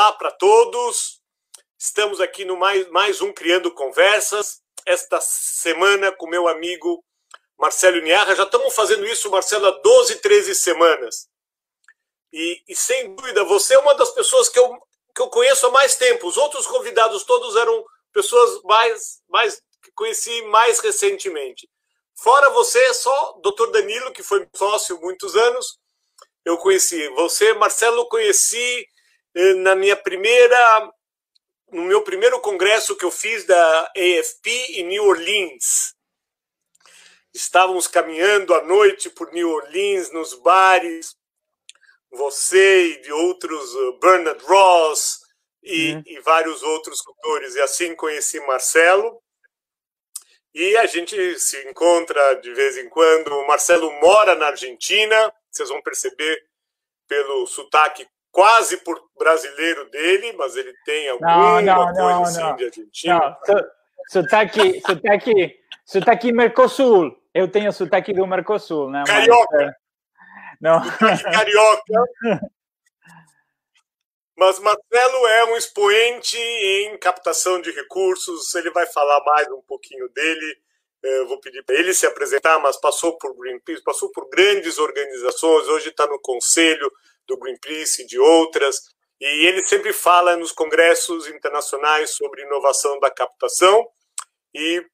Olá para todos. Estamos aqui no mais, mais um Criando Conversas. Esta semana com meu amigo Marcelo Niarra. Já estamos fazendo isso, Marcelo, há 12, 13 semanas. E, e, sem dúvida, você é uma das pessoas que eu, que eu conheço há mais tempo. Os outros convidados todos eram pessoas mais, mais que conheci mais recentemente. Fora você, só Dr. Danilo, que foi sócio muitos anos, eu conheci. Você, Marcelo, conheci na minha primeira no meu primeiro congresso que eu fiz da AFP em New Orleans. Estávamos caminhando à noite por New Orleans, nos bares, você e de outros, uh, Bernard Ross e, uhum. e vários outros cultores. E assim conheci Marcelo. E a gente se encontra de vez em quando. O Marcelo mora na Argentina, vocês vão perceber pelo sotaque quase por brasileiro dele, mas ele tem alguma não, não, coisa não, assim de argentino. Sotaque, sotaque, sotaque Mercosul. Eu tenho sotaque do Mercosul, né? Carioca. É, não. carioca. Mas Marcelo é um expoente em captação de recursos, ele vai falar mais um pouquinho dele. Eu vou pedir para ele se apresentar, mas passou por Greenpeace, passou por grandes organizações, hoje está no conselho do Greenpeace e de outras, e ele sempre fala nos congressos internacionais sobre inovação da captação, e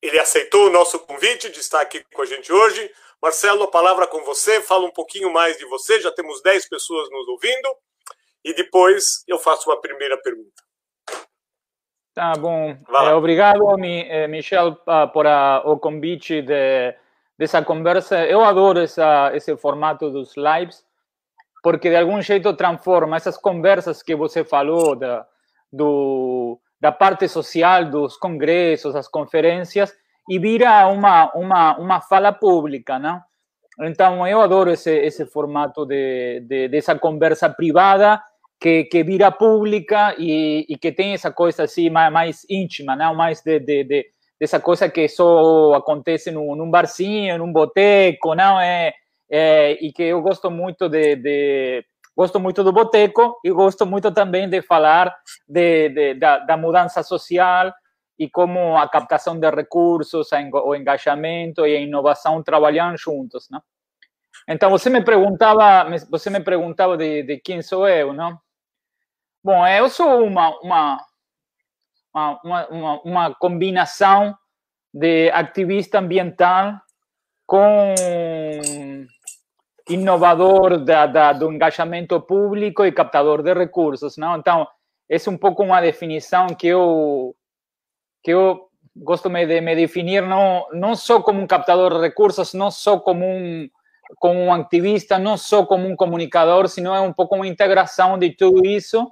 ele aceitou o nosso convite de estar aqui com a gente hoje. Marcelo, a palavra com você, fala um pouquinho mais de você, já temos 10 pessoas nos ouvindo, e depois eu faço uma primeira pergunta. Tá bom. É, obrigado, eh, Michel, por a, o convite de, dessa conversa. Eu adoro essa, esse formato dos lives, porque de algum jeito transforma essas conversas que você falou da, do, da parte social dos congressos, das conferências, e vira uma, uma, uma fala pública, não? Então, eu adoro esse, esse formato de, de, dessa conversa privada que, que vira pública e, e que tem essa coisa assim mais, mais íntima, não? Mais de, de, de, dessa coisa que só acontece num, num barzinho, num boteco, não? É, é, e que eu gosto muito de, de gosto muito do boteco e gosto muito também de falar de, de da, da, mudança social e como a captação de recursos, o engajamento e a inovação trabalham juntos, não? Então você me perguntava, você me perguntava de, de quem sou eu, não? Bom, eu sou uma uma uma, uma, uma combinação de ativista ambiental com inovador da, da, do engajamento público e captador de recursos, não? Então, essa é um pouco uma definição que eu que eu gosto de me definir não não só como um captador de recursos, não só como um como um ativista, não só como um comunicador, sino é um pouco uma integração de tudo isso.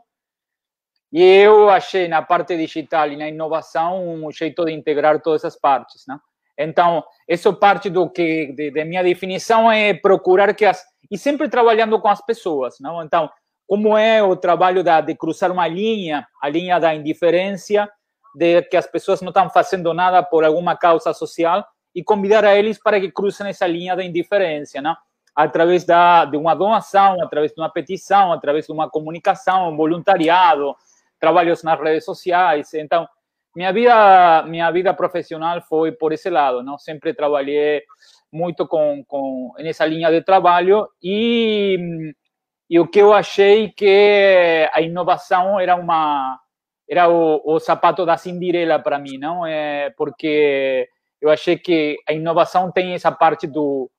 E eu achei na parte digital e na inovação um jeito de integrar todas essas partes, não? Então, isso parte do que de, de, minha definição é procurar que as e sempre trabalhando com as pessoas, não? Então, como é o trabalho da, de cruzar uma linha, a linha da indiferença, de que as pessoas não estão fazendo nada por alguma causa social e convidar a eles para que cruzem essa linha da indiferença, não? Através da de uma doação, através de uma petição, através de uma comunicação, um voluntariado, trabalhos nas redes sociais. Então, minha vida minha vida profissional foi por esse lado não sempre trabalhei muito com, com nessa linha de trabalho e, e o que eu achei que a inovação era uma era o, o sapato da Cinderela para mim não é porque eu achei que a inovação tem essa parte do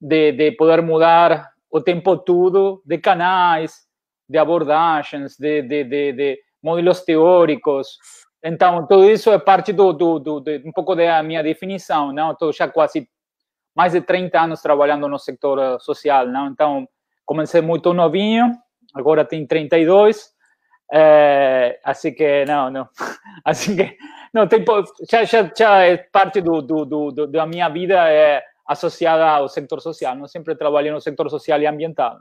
de, de poder mudar o tempo todo de canais de abordagens de, de, de, de modelos teóricos então, tudo isso é parte do, do, do, um pouco da minha definição, não? Estou já quase mais de 30 anos trabalhando no setor social, não? Então, comecei muito novinho, agora tenho 32, é, assim que, não, não, assim que, não, tem, já, já, já é parte do, do, do, da minha vida é associada ao setor social, não? Sempre trabalhei no setor social e ambiental.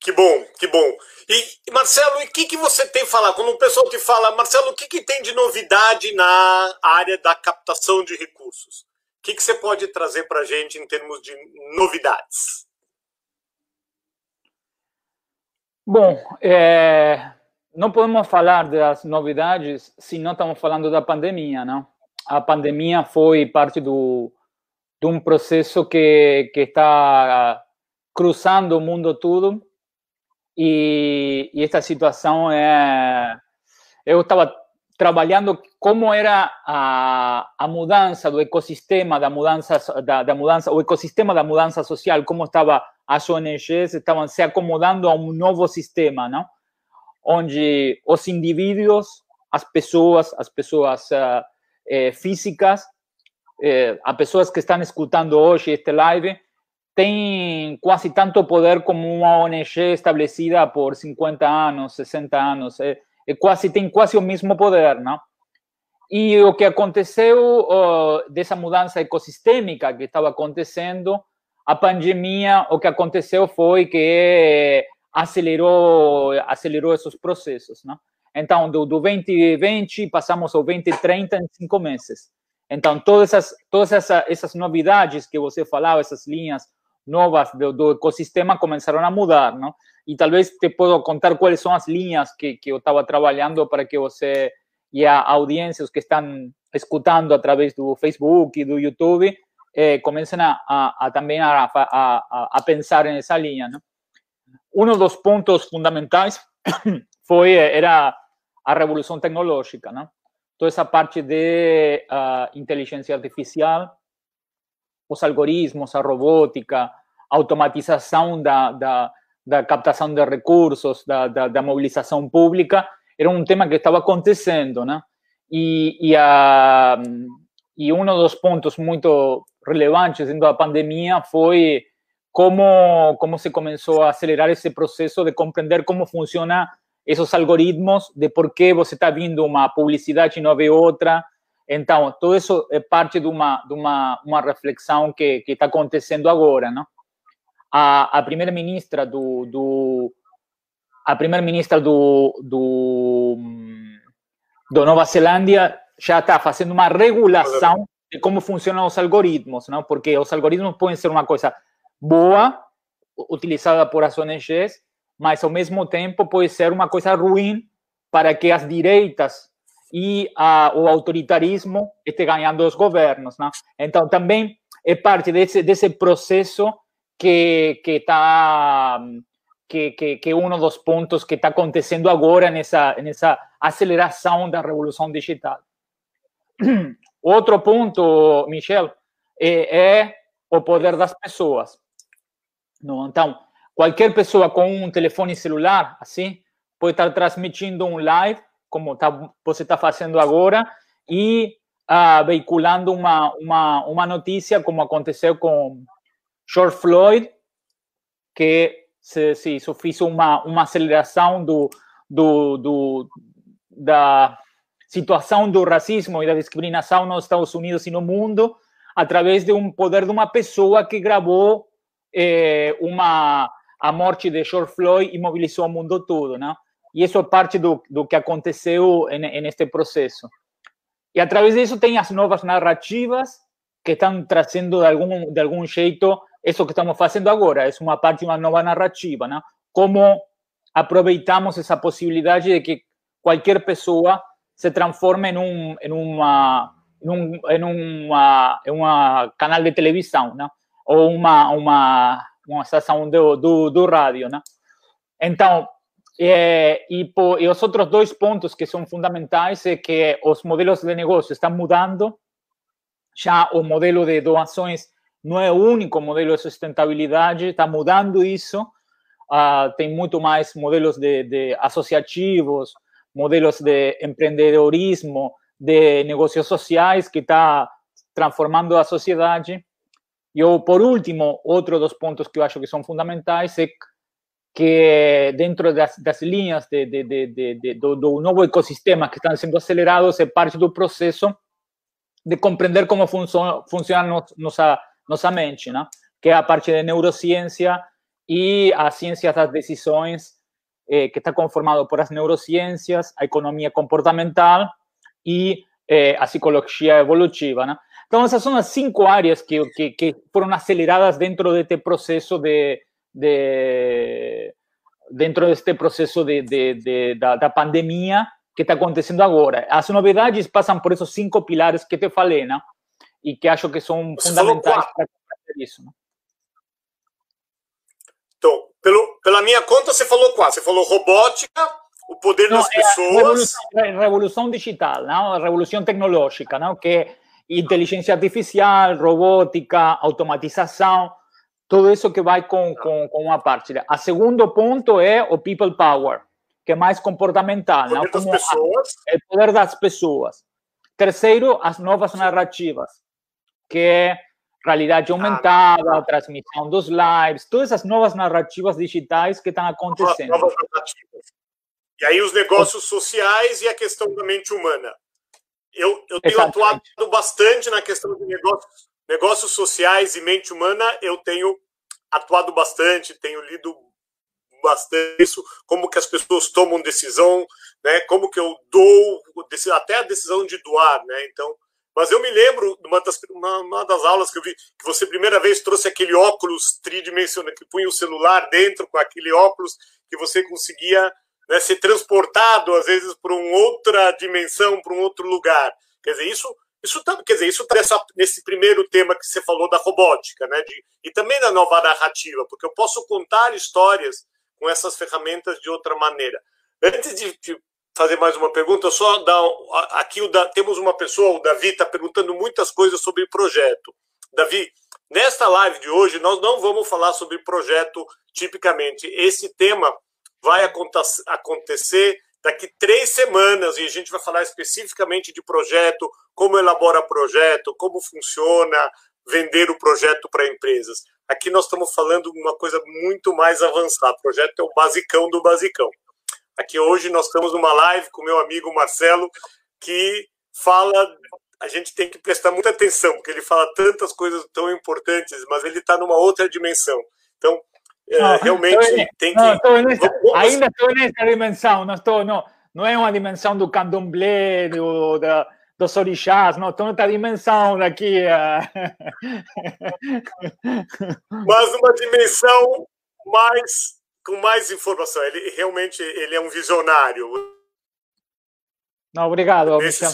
Que bom, que bom. E, Marcelo, o que, que você tem falar? Quando o pessoal te fala, Marcelo, o que, que tem de novidade na área da captação de recursos? O que, que você pode trazer para a gente em termos de novidades? Bom, é, não podemos falar das novidades se não estamos falando da pandemia, não? A pandemia foi parte do, de um processo que, que está cruzando o mundo todo e, e esta situação é... Eu estava trabalhando como era a, a mudança do ecossistema da mudança da, da, mudança o ecossistema da mudança social como estava as ONGs estavam se acomodando a um novo sistema não? Onde os indivíduos as pessoas as pessoas uh, eh, físicas eh, as pessoas que estão escutando hoje este live têm quase tanto poder como uma ONG estabelecida por 50 anos 60 anos eh, é quase tem quase o mesmo poder, não? E o que aconteceu uh, dessa mudança ecossistêmica que estava acontecendo, a pandemia, o que aconteceu foi que acelerou acelerou esses processos, não? Então, do, do 2020 passamos ao 2030 em cinco meses. Então, todas essas todas essas, essas novidades que você falava, essas linhas novas do, do ecossistema começaram a mudar, não? E talvez te posso contar quais são as linhas que, que eu estava trabalhando para que você e a audiência, os que estão escutando através do Facebook e do YouTube, eh, a, a, a a, a, a, pensar nessa linha. Não? Um dos pontos fundamentais foi era a revolução tecnológica, não? toda essa parte de uh, inteligência artificial, os algoritmos, a robótica, a automatização da, da, da captação de recursos, da, da, da, mobilização pública, era um tema que estava acontecendo, né? E, e, a, e um dos pontos muito relevantes dentro da pandemia foi como, como se começou a acelerar esse processo de compreender como funciona esses algoritmos, de por que você está vindo uma publicidade e não vê outra. Então, tudo isso é parte de uma, de uma, uma reflexão que está acontecendo agora, não? a, a primeira-ministra do, do, a primeira-ministra do, do, do Nova Zelândia já está fazendo uma regulação de como funcionam os algoritmos, não? porque os algoritmos podem ser uma coisa boa, utilizada por as ONGs, mas ao mesmo tempo pode ser uma coisa ruim para que as direitas e a, o autoritarismo estejam ganhando os governos. Não? Então, também é parte desse, desse processo que que está que, que, que um dos pontos que está acontecendo agora nessa nessa aceleração da revolução digital. Outro ponto, Michel, é, é o poder das pessoas. Não? Então, qualquer pessoa com um telefone celular, assim, pode estar transmitindo um live, como tá, você está fazendo agora, e uh, veiculando uma, uma, uma notícia, como aconteceu com George Floyd, que se, se isso fez uma, uma aceleração do, do, do, da situação do racismo e da discriminação nos Estados Unidos e no mundo através de um poder de uma pessoa que gravou eh, uma a morte de George Floyd e mobilizou o mundo todo, né? E isso é parte do, do que aconteceu neste processo. E através disso tem as novas narrativas que estão trazendo de algum de algum jeito isso que estamos fazendo agora é uma parte de uma nova narrativa, né? Como aproveitamos essa possibilidade de que qualquer pessoa se transforme em um em uma em um, em uma, em uma canal de televisão, né? Ou uma uma uma estação do, do, do rádio, né? Então, é, e, e os outros dois pontos que são fundamentais é que os modelos de negócio estão mudando, já o modelo de doações não é o único modelo de sustentabilidade, está mudando isso. Uh, tem muito mais modelos de, de, associativos, modelos de empreendedorismo, de negócios sociais que está transformando a sociedade. E por último, outro dos pontos que eu acho que são fundamentais é que dentro das, das linhas de, de, do, do, que estão sendo acelerados é parte do processo de compreender como funciona, funciona nossa mente, né? que é a parte de neurociência e a ciência das decisões, eh, que está conformado por as neurociências, a economia comportamental e eh, a psicologia evolutiva. Né? Então, essas são as cinco áreas que, que, que aceleradas dentro deste processo de, de, dentro deste processo de, de, de da, da, pandemia que está acontecendo agora. As novidades passam por esses cinco pilares que te falei, né? E que acho que são Você fundamentais para fazer isso. Né? Então, pelo, pela minha conta, você falou quase. Você falou robótica, o poder não, das é pessoas. Revolução, revolução, digital, não? revolução tecnológica, não? que é inteligência artificial, robótica, automatização, tudo isso que vai com, com, com uma parte. O segundo ponto é o people power, que é mais comportamental. O poder das Como pessoas. A, o poder das pessoas. Terceiro, as novas narrativas, que é realidade aumentada, ah, transmissão dos lives, todas as novas narrativas digitais que estão acontecendo. Novas narrativas. E aí os negócios sociais e a questão da mente humana. Eu, eu tenho atuado bastante na questão de negócios, negócios sociais e mente humana, eu tenho atuado bastante, tenho lido bastante isso, como que as pessoas tomam decisão, né? Como que eu dou até a decisão de doar, né? Então, mas eu me lembro de uma das, uma, uma das aulas que eu vi que você primeira vez trouxe aquele óculos tridimensional que punha o celular dentro com aquele óculos que você conseguia né, ser transportado às vezes para uma outra dimensão, para um outro lugar. Quer dizer, isso isso tá, quer dizer, isso tá nesse primeiro tema que você falou da robótica, né? De, e também da nova narrativa, porque eu posso contar histórias com essas ferramentas de outra maneira. Antes de, de fazer mais uma pergunta, só dar aqui da, temos uma pessoa, o Davi está perguntando muitas coisas sobre projeto. Davi, nesta live de hoje nós não vamos falar sobre projeto tipicamente. Esse tema vai acontecer daqui três semanas e a gente vai falar especificamente de projeto, como elabora projeto, como funciona vender o projeto para empresas. Aqui nós estamos falando uma coisa muito mais avançada. O projeto é o basicão do basicão. Aqui hoje nós estamos numa live com meu amigo Marcelo, que fala. A gente tem que prestar muita atenção, porque ele fala tantas coisas tão importantes, mas ele está numa outra dimensão. Então, é, realmente tem que. Não, nessa, ainda estou nessa dimensão, não, estou, não, não é uma dimensão do candomblé, do, da, dos orixás, não, estou nessa dimensão daqui. Mas uma dimensão mais com mais informação. Ele realmente ele é um visionário. Não, obrigado. Nesse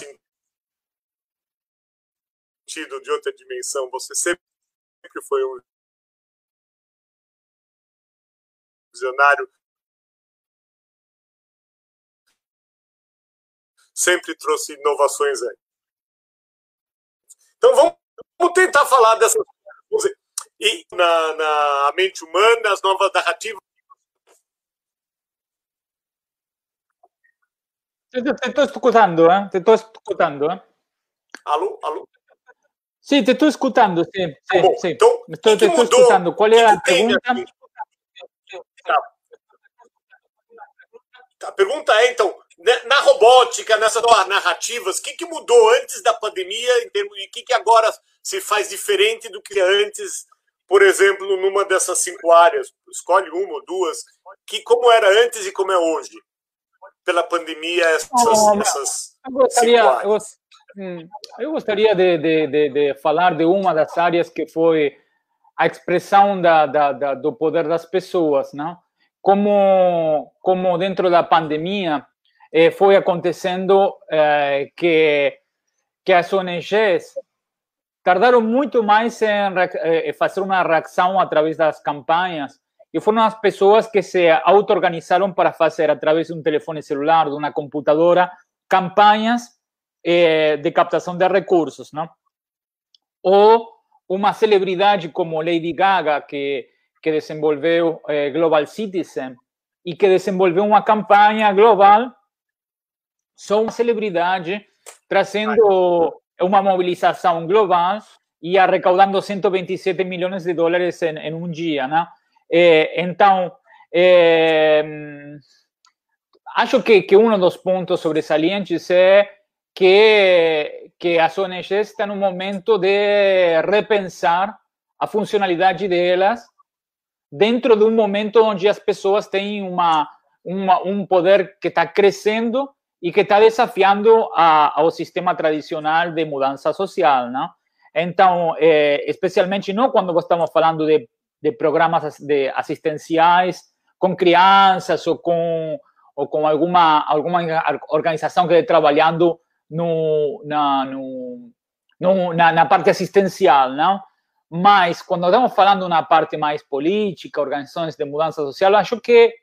sentido de outra dimensão, você sempre foi um visionário. Sempre trouxe inovações aí. Então vamos, vamos tentar falar dessas. E na, na mente humana, as novas narrativas Te, escuchando, ¿eh? Te estoy escuchando, ¿eh? ¿Aló? ¿Aló? Sí, te estoy escuchando, sí, sí, Bom, sí. Então, te estoy escuchando. ¿Cuál era a pergunta? A pergunta é, então, na robótica, nessas narrativas, o que, que mudou antes da pandemia em termos, e o que, que agora se faz diferente do que antes, por exemplo, numa dessas cinco áreas? Escolhe uma ou duas. Que, como era antes e como é hoje? pela pandemia essas, essas eu gostaria, eu, hum, eu gostaria de, de, de, de, falar de uma das áreas que foi a expressão da, da, da, do poder das pessoas, não? Como, como dentro da pandemia eh, foi acontecendo eh, que, que as ONGs tardaram muito mais em eh, fazer uma reação através das campanhas que foram as pessoas que se auto-organizaram para fazer, através de um telefone celular, de uma computadora, campanhas eh, de captação de recursos, não? Ou uma celebridade como Lady Gaga, que, que desenvolveu eh, Global Citizen e que desenvolveu uma campanha global, só uma celebridade trazendo uma mobilização global e arrecaudando 127 milhões de dólares em, em um dia, não? Eh, então, eh, acho que, que um dos pontos sobresalientes é que, que as ONGs estão no momento de repensar a funcionalidade delas dentro de um momento onde as pessoas têm uma, uma um poder que está crescendo e que está desafiando a, ao sistema tradicional de mudança social, não? Então, eh, especialmente não quando estamos falando de de programas de asistenciais com crianças ou com, ou com alguma, alguma organização que está trabalhando no, na, no, no, na, na parte assistencial, não? Mas, quando estamos falando na parte mais política, organizações de mudança social, acho que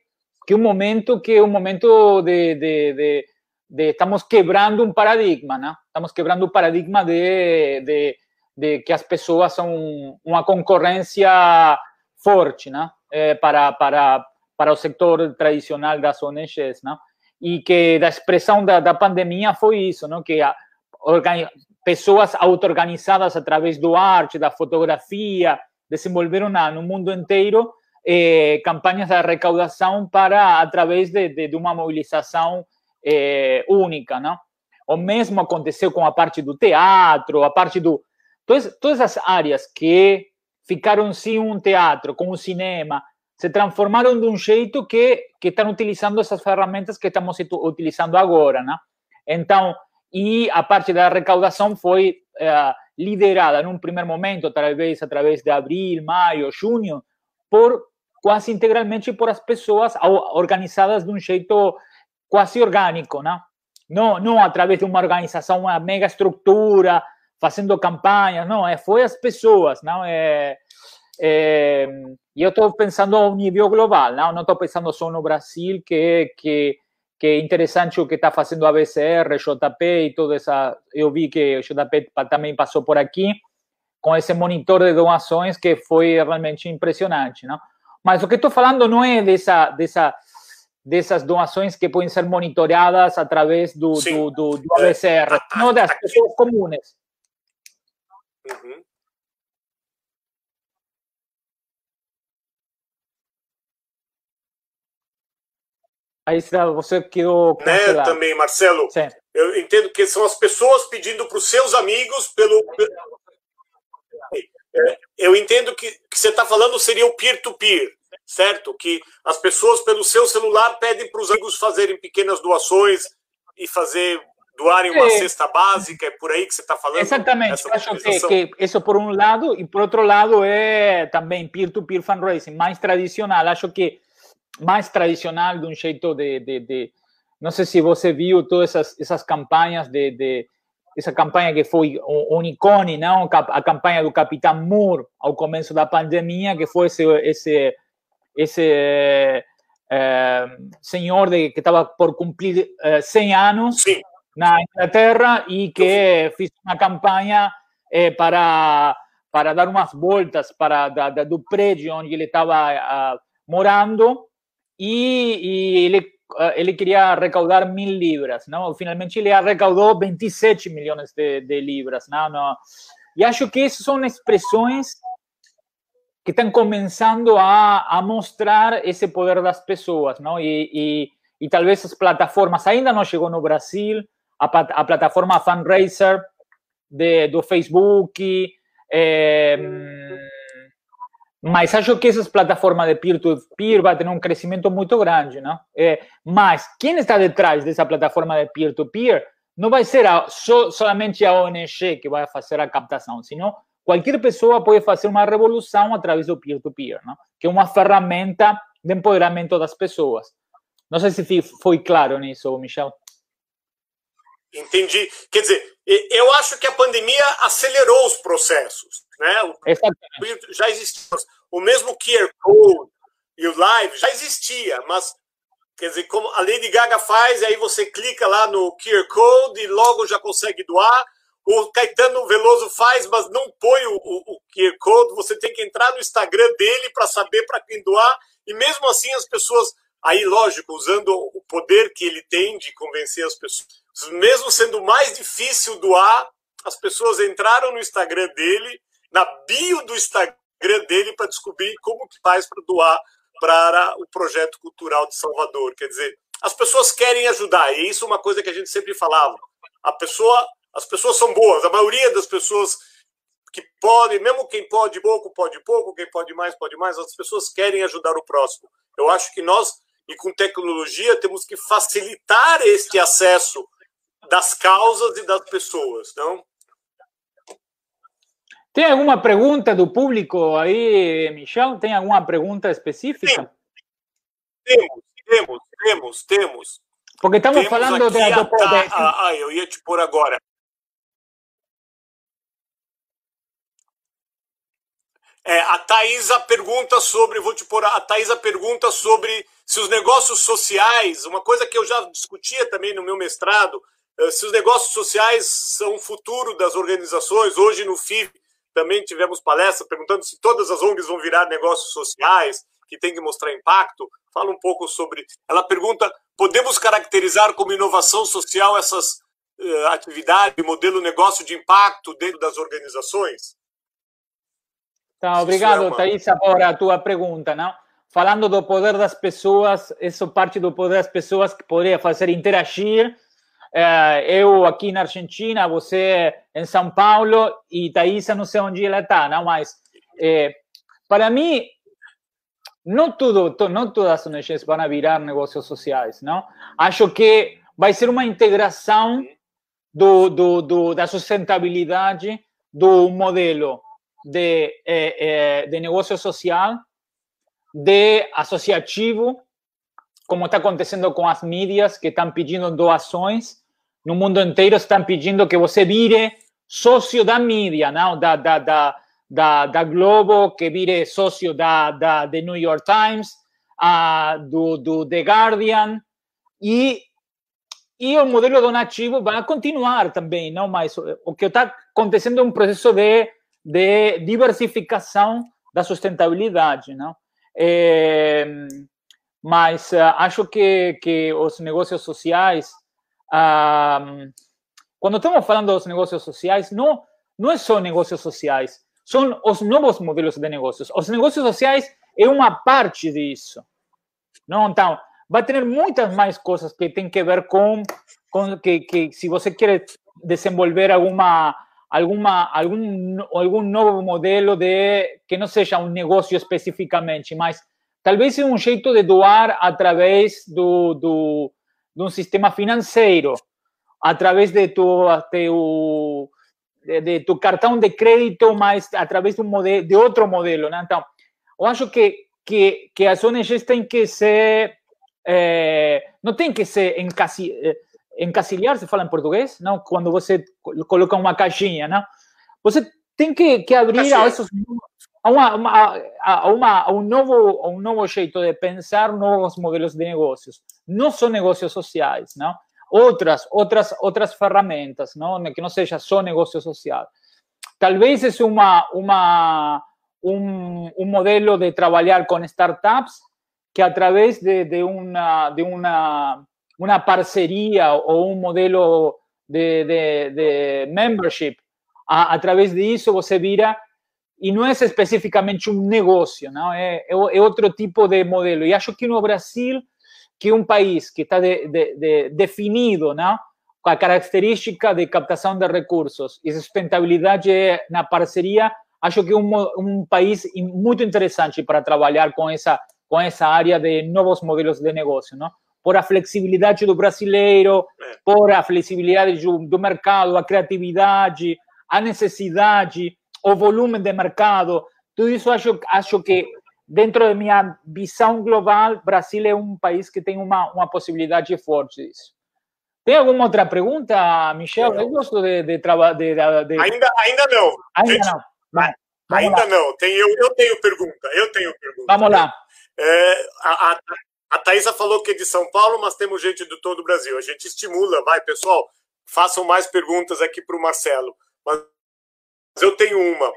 que um momento que é um momento de, de, de, de, estamos quebrando um paradigma, né? Estamos quebrando o paradigma de, de, que as pessoas são uma concorrência forte, né? É, para para para o setor tradicional das ONGs, né? E que da expressão da, da pandemia foi isso, não? Que a, pessoas auto-organizadas através do arte, da fotografia, desenvolveram no mundo inteiro eh, campanhas de arrecaudação para através de, de, de uma mobilização eh, única, não? O mesmo aconteceu com a parte do teatro, a parte do todas, todas as áreas que ficaram sem um teatro, com o cinema, se transformaram de um jeito que que estão utilizando essas ferramentas que estamos utilizando agora, né? Então, e a parte da arrecaudação foi eh, liderada num primeiro momento, talvez através de abril, maio, junho, por quase integralmente por as pessoas organizadas de um jeito quase orgânico, não? Não, não através de uma organização, uma mega estrutura, fazendo campanhas, não, é, foi as pessoas, não é, é e eu estou pensando a um nível global, não, estou pensando só no Brasil, que que que é interessante o que está fazendo a BCR, JP e toda essa. Eu vi que o JP também passou por aqui com esse monitor de doações que foi realmente impressionante, não? Mas o que estou falando não é dessa, dessa, dessas doações que podem ser monitoradas através do, do, do, do ABCR, não das pessoas comuns. Uhum. Aí você quedou. Né, também, Marcelo. Sim. Eu entendo que são as pessoas pedindo para os seus amigos pelo. É, eu entendo que, que você está falando seria o peer-to-peer, -peer, certo? Que as pessoas pelo seu celular pedem para os amigos fazerem pequenas doações e fazer doarem uma é. cesta básica, é por aí que você está falando? Exatamente, acho que, que, isso por um lado, e por outro lado é também peer-to-peer -peer fundraising, mais tradicional, acho que mais tradicional, de um jeito de, de, de, Não sei se você viu todas essas, essas campanhas de, de essa campanha que foi um icone, não? A campanha do Capitão Moore ao começo da pandemia, que foi esse esse esse é, senhor de, que estava por cumprir é, 100 anos Sim. na Inglaterra e que fez uma campanha é, para para dar umas voltas para da, da, do prédio onde ele estava uh, morando e, e ele ele queria recaudar mil libras, não? Finalmente ele arrecadou 27 milhões de, de libras, não? não? E acho que essas são expressões que estão começando a, mostrar esse poder das pessoas, não? E, e, e talvez as plataformas ainda não chegou no Brasil, a, a plataforma fundraiser de, do Facebook, é, mas acho que essas plataformas de peer-to-peer vão ter um crescimento muito grande, não? É, mas quem está detrás dessa plataforma de peer-to-peer não vai ser a, so, somente a ONG que vai fazer a captação, senão qualquer pessoa pode fazer uma revolução através do peer-to-peer, não? que é uma ferramenta de empoderamento das pessoas. Não sei se foi claro nisso, Michel. Entendi. Quer dizer, eu acho que a pandemia acelerou os processos. Né? O, já existia. O mesmo QR Code e o Live já existia, mas quer dizer, como a Lady Gaga faz, aí você clica lá no QR Code e logo já consegue doar. O Caetano Veloso faz, mas não põe o, o, o QR Code. Você tem que entrar no Instagram dele para saber para quem doar. E mesmo assim, as pessoas, aí, lógico, usando o poder que ele tem de convencer as pessoas, mesmo sendo mais difícil doar, as pessoas entraram no Instagram dele, na bio do Instagram dele, para descobrir como que faz para doar para o projeto cultural de Salvador. Quer dizer, as pessoas querem ajudar, e isso é uma coisa que a gente sempre falava. A pessoa, as pessoas são boas, a maioria das pessoas que podem, mesmo quem pode pouco, pode pouco, quem pode mais, pode mais, as pessoas querem ajudar o próximo. Eu acho que nós, e com tecnologia, temos que facilitar este acesso das causas e das pessoas, não? Tem alguma pergunta do público aí, Michel? Tem alguma pergunta específica? Temos, temos, temos, temos. Porque estamos temos falando de, a, de... Ah, ah, eu ia te pôr agora. É, a Thaisa pergunta sobre, vou te pôr, a Thaisa pergunta sobre se os negócios sociais, uma coisa que eu já discutia também no meu mestrado, se os negócios sociais são o futuro das organizações. Hoje no FIV também tivemos palestra perguntando se todas as ONGs vão virar negócios sociais, que tem que mostrar impacto. Fala um pouco sobre. Ela pergunta: podemos caracterizar como inovação social essas uh, atividades, modelo negócio de impacto dentro das organizações? Tá, obrigado, é Thaisa, por a tua pergunta. Não? Falando do poder das pessoas, isso parte do poder das pessoas que poderia fazer interagir eu aqui na Argentina, você em São Paulo e Thaisa não sei onde ela está, não, mas é, para mim não tudo, não todas as ONGs vão virar negócios sociais, não? Acho que vai ser uma integração do, do, do da sustentabilidade do modelo de, é, de negócio social, de associativo, como está acontecendo com as mídias que estão pedindo doações no mundo inteiro estão pedindo que você vire sócio da mídia, não? Da, da, da, da, da Globo, que vire sócio da, da The New York Times, uh, do, do The Guardian, e, e o modelo donativo vai continuar também, não? Mas o que está acontecendo é um processo de, de diversificação da sustentabilidade, não? É, mas uh, acho que, que os negócios sociais quando estamos falando dos negócios sociais, não, não é só negócios sociais, são os novos modelos de negócios. Os negócios sociais é uma parte disso. Não? Então, vai ter muitas mais coisas que têm que ver com, com que, que se você quer desenvolver alguma alguma algum algum novo modelo de que não seja um negócio especificamente, mas talvez é um jeito de doar através do, do de um sistema financeiro, através de tu, teu, de, de, tu cartão de crédito, mas através de, um modelo, de outro modelo. Né? Então, eu acho que, que, que as ONGs têm que ser. É, não tem que ser encasi, encasilhar, se fala em português, não? quando você coloca uma caixinha. Não? Você tem que, que abrir a esses a, uma, uma, a, uma, a, um novo, um novo jeito de pensar novos modelos de negócios. Não só negócios sociais, não? Outras, outras, outras ferramentas, não? Que não seja só negócio social. Talvez é uma, uma, um, um modelo de trabalhar com startups que através de, de, uma, de uma, uma parceria ou um modelo de, de, de membership, a, através disso você vira e não é especificamente um negócio, não é, é, outro tipo de modelo. E acho que no Brasil, que um país que está de, de, de definido, não, com a característica de captação de recursos e sustentabilidade na parceria, acho que é um, um país muito interessante para trabalhar com essa com essa área de novos modelos de negócio, não? Por a flexibilidade do brasileiro, por a flexibilidade do, do mercado, a criatividade, a necessidade, o volume de mercado, tudo isso acho, acho que dentro da minha visão global, Brasil é um país que tem uma, uma possibilidade forte disso. Tem alguma outra pergunta, Michel? Eu gosto de, de trabalhar. Ainda, ainda não. Ainda Gente, não. Vai, ainda lá. não. Tem, eu, eu tenho pergunta. Eu tenho pergunta. Vamos lá. É, a, a, a Thaisa falou que é de São Paulo, mas temos gente de todo o Brasil. A gente estimula, vai, pessoal, façam mais perguntas aqui para o Marcelo. Mas eu tenho uma.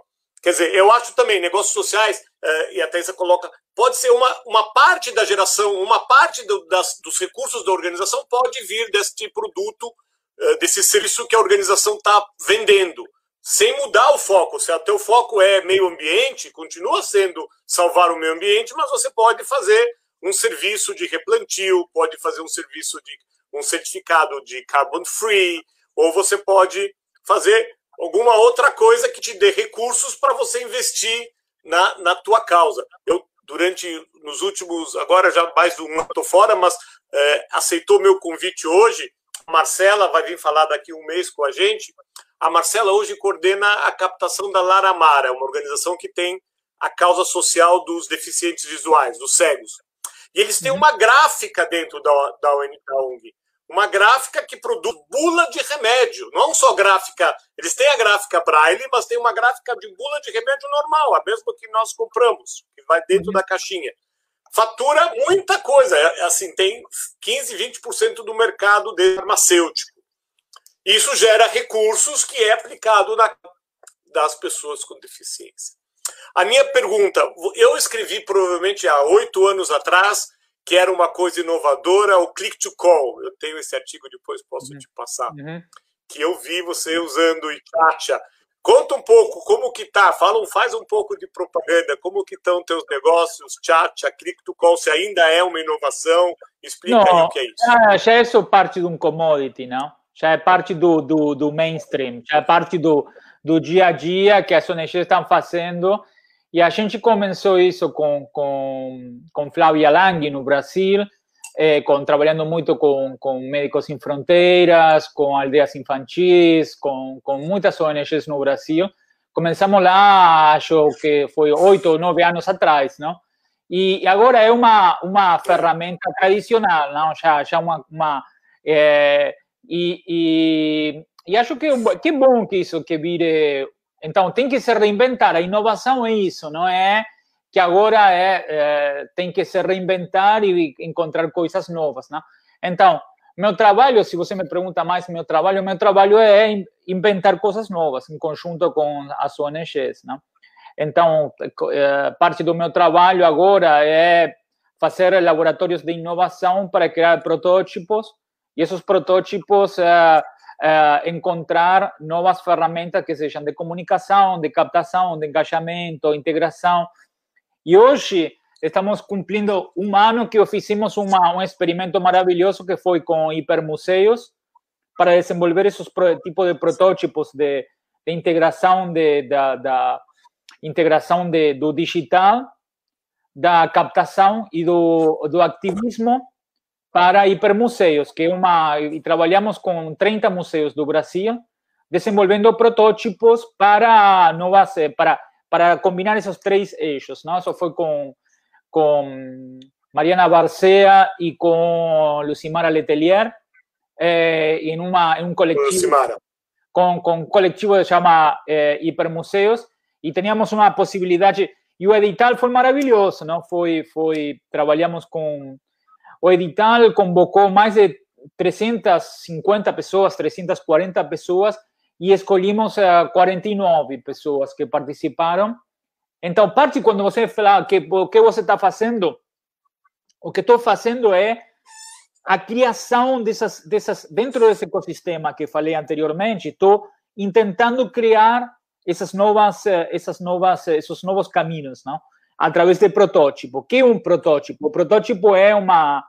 Quer dizer, eu acho também, negócios sociais, uh, e até você coloca, pode ser uma, uma parte da geração, uma parte do, das, dos recursos da organização pode vir deste produto, uh, desse serviço que a organização está vendendo, sem mudar o foco. Se o teu foco é meio ambiente, continua sendo salvar o meio ambiente, mas você pode fazer um serviço de replantio, pode fazer um serviço de um certificado de carbon free, ou você pode fazer alguma outra coisa que te dê recursos para você investir na, na tua causa. Eu, durante, nos últimos, agora já mais de um ano estou fora, mas é, aceitou meu convite hoje. A Marcela vai vir falar daqui um mês com a gente. A Marcela hoje coordena a captação da Laramara, uma organização que tem a causa social dos deficientes visuais, dos cegos. E eles têm uhum. uma gráfica dentro da, da, da ONG. Uma gráfica que produz bula de remédio. Não só gráfica. Eles têm a gráfica Braille, mas tem uma gráfica de bula de remédio normal, a mesma que nós compramos, que vai dentro da caixinha. Fatura muita coisa. É, assim, tem 15, 20% do mercado de farmacêutico. Isso gera recursos que é aplicado na das pessoas com deficiência. A minha pergunta, eu escrevi provavelmente há oito anos atrás que era uma coisa inovadora, o click to call. Eu tenho esse artigo depois posso uhum. te passar. Uhum. Que eu vi você usando Itacha. Conta um pouco como que tá, fala, faz um pouco de propaganda, como que estão teus negócios, Chacha, click to call, se ainda é uma inovação, explica não, aí o que é isso. Já é só parte de um commodity, não? Já é parte do, do, do mainstream, já é parte do, do dia a dia que as ONGs estão fazendo. E a gente começou isso com, com, com Flávia Lang no Brasil, eh, com, trabalhando muito com, com Médicos Sem Fronteiras, com Aldeias Infantis, com, com muitas ONGs no Brasil. Começamos lá, acho que foi oito ou nove anos atrás, não? E, agora é uma, uma ferramenta tradicional, não? Já, já uma... uma é, e, e e acho que, que bom que isso que vire. Então, tem que se reinventar. A inovação é isso, não é que agora é, é tem que se reinventar e encontrar coisas novas, não? Então, meu trabalho, se você me pergunta mais meu trabalho, meu trabalho é inventar coisas novas em conjunto com as ONGs, não? Então, é, parte do meu trabalho agora é fazer laboratórios de inovação para criar protótipos e esses protótipos é, eh, encontrar novas ferramentas que sejam de comunicação, de captação, de engajamento, integração. E hoje estamos cumprindo um ano que fizemos uma, um experimento maravilhoso que foi com hipermuseus para desenvolver esses tipos de protótipos de, de integração de, da, da integração de, do digital, da captação e do, do ativismo para hipermuseos, que é uma e trabalhamos com 30 museus do Brasil, desenvolvendo protótipos para novas para para combinar esses três eixos, não? Isso foi com com Mariana Barcea e com Lucimara Letelier eh, em uma em um coletivo Lucimara. com com um coletivo que chama eh, Hipermuseos e teníamos uma possibilidade e o edital foi maravilhoso, não? Foi foi trabalhamos com o edital convocou mais de 350 pessoas, 340 pessoas, e escolhimos uh, 49 pessoas que participaram. Então, parte quando você fala que o que você está fazendo, o que estou fazendo é a criação dessas, dessas dentro desse ecossistema que falei anteriormente. Estou tentando criar essas novas, eh, essas novas, eh, esses novos caminhos, não? Através de protótipo. O que é um protótipo? Protótipo é uma,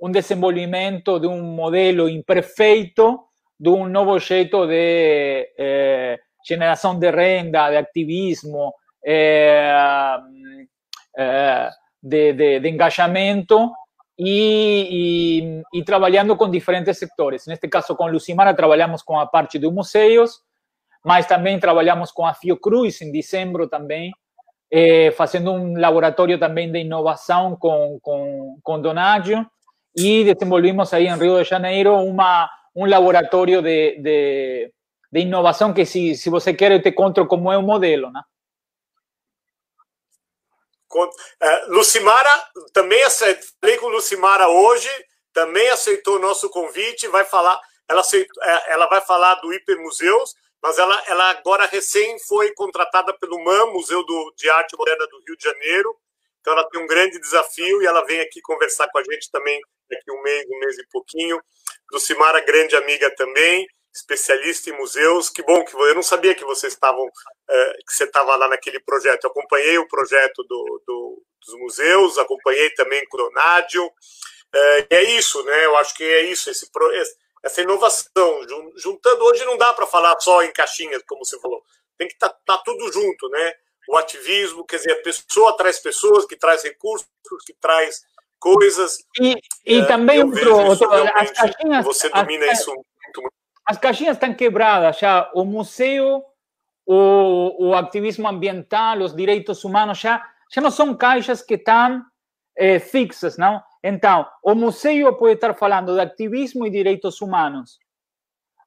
um desenvolvimento de um modelo imperfeito, de um novo jeito de eh, de renda, de ativismo, eh, eh, de, de, engajamento e, trabalhando com diferentes sectores. Neste caso, com Lucimara, trabalhamos com a parte dos museus, mas também trabalhamos com a Fiocruz em dezembro também, eh, fazendo um laboratório também de inovação com, com, com e desenvolvimos aí em Rio de Janeiro uma, um laboratório de, de, de inovação que, se, se você quer, eu te conto como é o modelo, né? Lucimara, também falei com Lucimara hoje, também aceitou o nosso convite, vai falar, ela, aceitou, é, ela vai falar do Hipermuseus, mas ela, ela agora recém foi contratada pelo MAM, Museu do, de Arte Moderna do Rio de Janeiro. Então ela tem um grande desafio e ela vem aqui conversar com a gente também daqui um mês, um mês e pouquinho. Lucimara, grande amiga também, especialista em museus. Que bom que eu não sabia que vocês estavam, uh, que você estava lá naquele projeto. Eu acompanhei o projeto do, do, dos museus, acompanhei também com o Donádio. Uh, é isso, né? Eu acho que é isso, esse, essa inovação. Juntando, hoje não dá para falar só em caixinhas, como você falou. Tem que estar tá, tá tudo junto, né? O ativismo, quer dizer, a pessoa traz pessoas, que traz recursos, que traz coisas. E, e é, também outro, outro, as caixinhas. Você domina as, isso muito. As caixinhas estão quebradas já. O museu, o, o ativismo ambiental, os direitos humanos já, já não são caixas que estão é, fixas, não? Então, o museu pode estar falando de ativismo e direitos humanos.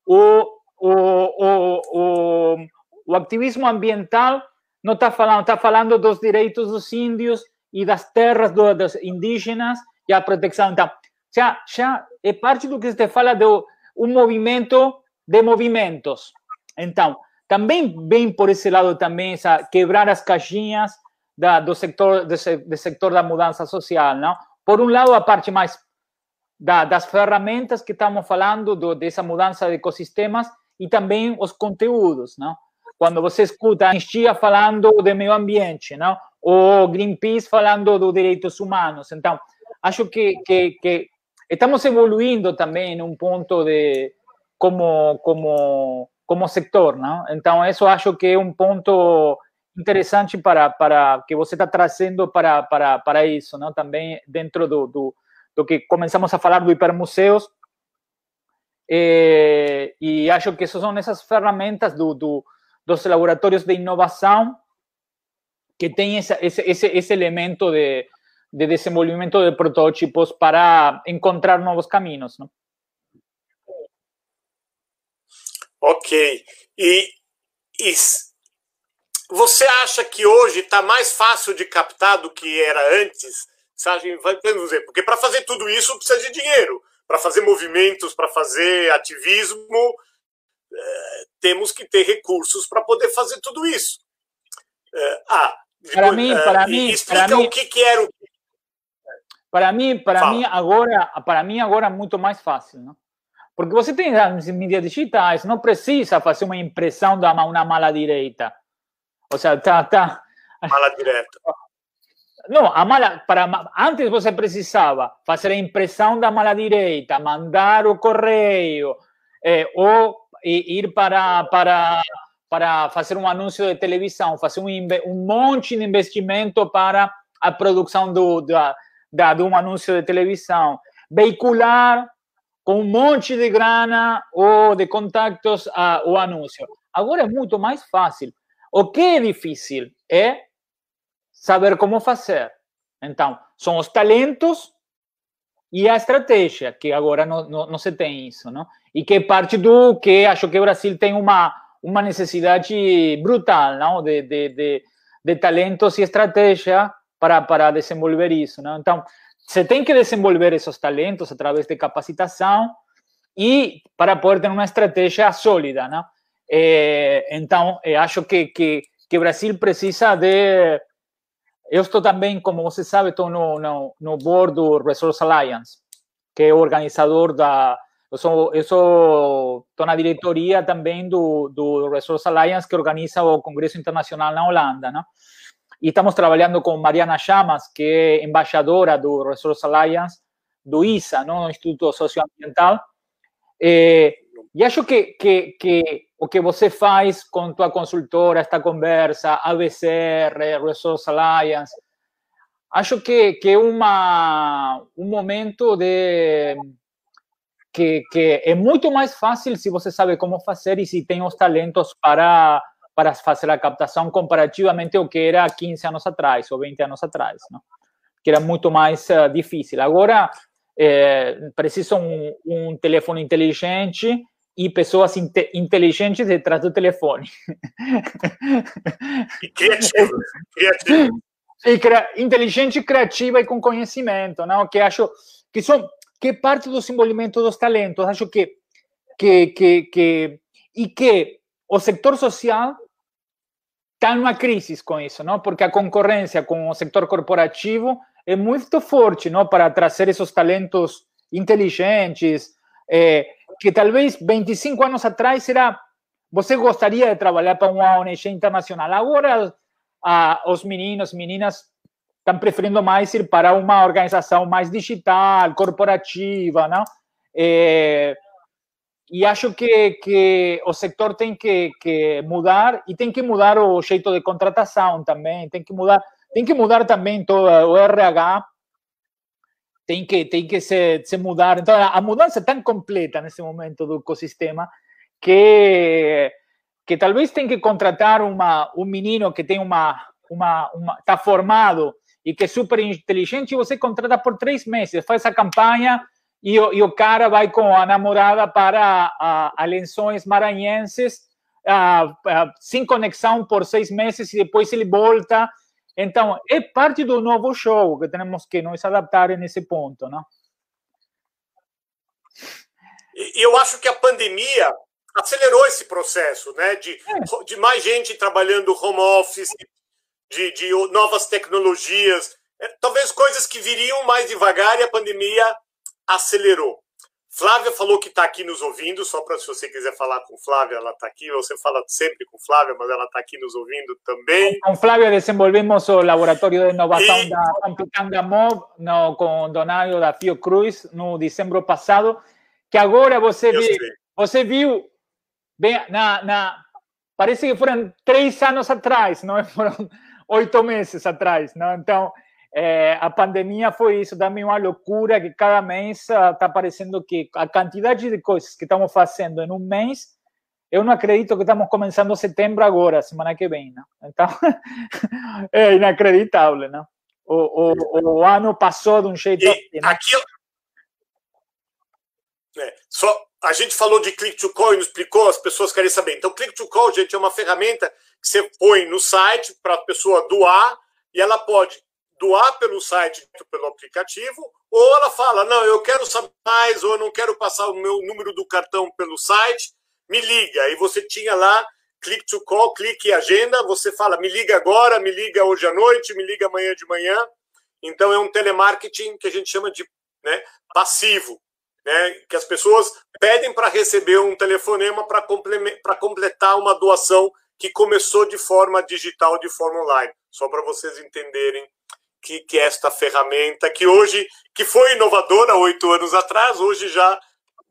O, o, o, o, o ativismo ambiental não está falando, está falando dos direitos dos índios e das terras do, dos indígenas e a proteção. Então, já, já é parte do que se fala de um movimento de movimentos. Então, também vem por esse lado também essa quebrar as caixinhas da, do sector do, do sector da mudança social, não? Por um lado, a parte mais da, das ferramentas que estamos falando do, dessa mudança de ecossistemas e também os conteúdos, não? Quando você escuta a Anistia falando do meio ambiente, não? Ou Greenpeace falando dos direitos humanos. Então, acho que, que, que estamos evoluindo também em um ponto de como como como sector, não? Então, isso acho que é um ponto interessante para, para que você está trazendo para, para, para isso, não? Também dentro do, do, do que começamos a falar do hipermuseus. É, e acho que essas são essas ferramentas do, do, dos laboratórios de inovação que tem esse, esse, esse elemento de, de desenvolvimento de protótipos para encontrar novos caminhos. Não? Ok. E, e você acha que hoje está mais fácil de captar do que era antes? Sabe? Vamos dizer, porque para fazer tudo isso precisa de dinheiro. Para fazer movimentos, para fazer ativismo, é, temos que ter recursos para poder fazer tudo isso. É, ah, para mim, para mim, explica para o que, que era o para mim, para mim agora, para mim agora é muito mais fácil, não? Porque você tem as mídias digitais, não precisa fazer uma impressão de uma mala direita. O sea, está, está... Mala direta. Não, a mala, para, antes você precisava fazer a impressão da mala direita, mandar o correio, eh, ou ir para, para, para fazer um anúncio de televisão, fazer um, um monte de investimento para a produção do, da, da, de um anúncio de televisão, veicular com um monte de grana ou de contactos a, o anúncio. Agora é muito mais fácil. O que é difícil é saber como fazer. Então, são os talentos e a estratégia, que agora não, não, não se tem isso, não? E que é parte do que acho que o Brasil tem uma, uma necessidade brutal, não? De, de, de, de talentos e estratégia para, para desenvolver isso, não? Então, você tem que desenvolver esses talentos através de capacitação e para poder ter uma estratégia sólida, não? Eh, então, eh, acho que, que, Brasil precisa de. Eu estou também, como você sabe, estou no, no, no board do Resource Alliance, que é o organizador da. Eu sou, eu sou, na diretoria também do, do Resource Alliance, que organiza o Congresso Internacional na Holanda, não? E estamos trabalhando com Mariana Chamas, que é embaixadora do Resource Alliance, do ISA, não? no Instituto Socioambiental. Eh, e acho que o que você faz com tua consultora, esta conversa, ABCR, Resource Alliance, acho que, que uma, um momento de que, que é muito mais fácil se você sabe como fazer e se tem os talentos para, para fazer a captação comparativamente ao que era 15 anos atrás ou 20 anos atrás, não? que era muito mais uh, difícil. Agora, é, precisa um, um telefone inteligente e pessoas inte inteligentes detrás do telefone. E criativa. E cria inteligente, criativa e com conhecimento, não? Que acho que são que parte do desenvolvimento dos talentos. Acho que que que, que e que o setor social está numa crise com isso, não? Porque a concorrência com o setor corporativo é muito forte, não? Para trazer esses talentos inteligentes, é, que talvez 25 anos atrás era você gostaria de trabalhar para uma ONG internacional. Agora, ah, os meninos, meninas estão preferindo mais ir para uma organização mais digital, corporativa, não? É, e acho que, que o setor tem que, que mudar e tem que mudar o jeito de contratação também, tem que mudar, tem que mudar também todo o RH tem que, tem que se, se mudar. Então, a, mudança é tão completa nesse momento do ecossistema que, que talvez tem que contratar uma, um menino que tem uma, uma, uma está formado e que é super inteligente, e você contrata por três meses, faz a campanha e, e o cara vai com a namorada para a, a Lençóis Maranhenses, a, a, sem conexão por seis meses, e depois ele volta. Então, é parte do novo show que temos que nos adaptar nesse ponto, não? Eu acho que a pandemia acelerou esse processo, né? De, é. de mais gente trabalhando home office, de, de novas tecnologias, é, talvez coisas que viriam mais devagar e a pandemia acelerou. Flávia falou que está aqui nos ouvindo, só para se você quiser falar com Flávia, ela está aqui. Você fala sempre com Flávia, mas ela está aqui nos ouvindo também. Com Flávia desenvolvemos o laboratório de inovação e... da Computanga Mob no, com Donadio da Fiocruz no dezembro passado, que agora você, viu, você viu bem, na, na, parece que foram três anos atrás, não foram oito meses atrás, não? Então, é, a pandemia foi isso, também uma loucura que cada mês está parecendo que a quantidade de coisas que estamos fazendo em um mês, eu não acredito que estamos começando setembro agora, semana que vem, não? Então, é inacreditável, não? O, o, o ano passou de um jeito... E aqui, é, só, a gente falou de click to call e nos explicou, as pessoas querem saber. Então, click to call, gente, é uma ferramenta que você põe no site para a pessoa doar e ela pode doar pelo site, pelo aplicativo, ou ela fala: não, eu quero saber mais, ou eu não quero passar o meu número do cartão pelo site, me liga. E você tinha lá click to call, clique agenda, você fala: me liga agora, me liga hoje à noite, me liga amanhã de manhã. Então é um telemarketing que a gente chama de né, passivo, né, que as pessoas pedem para receber um telefonema para completar uma doação que começou de forma digital, de forma online. Só para vocês entenderem que, que esta ferramenta, que hoje, que foi inovadora oito anos atrás, hoje já,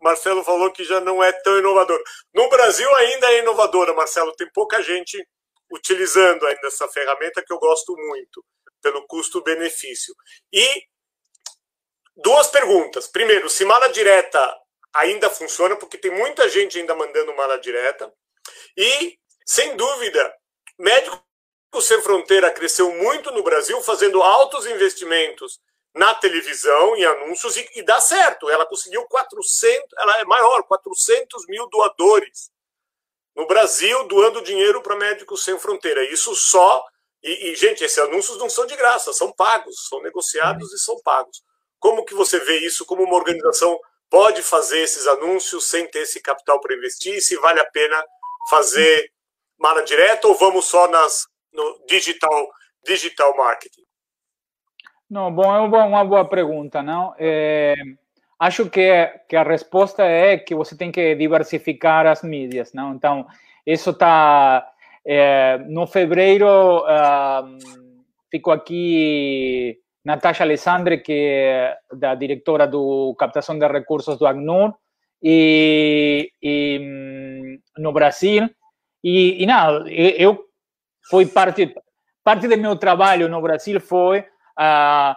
Marcelo falou que já não é tão inovador. No Brasil ainda é inovadora, Marcelo, tem pouca gente utilizando ainda essa ferramenta que eu gosto muito, pelo custo-benefício. E duas perguntas. Primeiro, se mala direta ainda funciona, porque tem muita gente ainda mandando mala direta. E, sem dúvida, médico o Sem Fronteira cresceu muito no Brasil, fazendo altos investimentos na televisão, em anúncios, e, e dá certo. Ela conseguiu 400, ela é maior, 400 mil doadores no Brasil, doando dinheiro para Médicos Sem Fronteira. Isso só. E, e, gente, esses anúncios não são de graça, são pagos, são negociados e são pagos. Como que você vê isso? Como uma organização pode fazer esses anúncios sem ter esse capital para investir? Se vale a pena fazer mala direta ou vamos só nas no digital, digital marketing? Não, bom, é uma boa pergunta, não? É, acho que, que a resposta é que você tem que diversificar as mídias, não? Então, isso está... É, no fevereiro, uh, ficou aqui Natasha Alessandre, que é da diretora do captação de recursos do ACNUR, e, e hum, no Brasil. E, e nada, eu foi parte parte do meu trabalho no Brasil foi uh,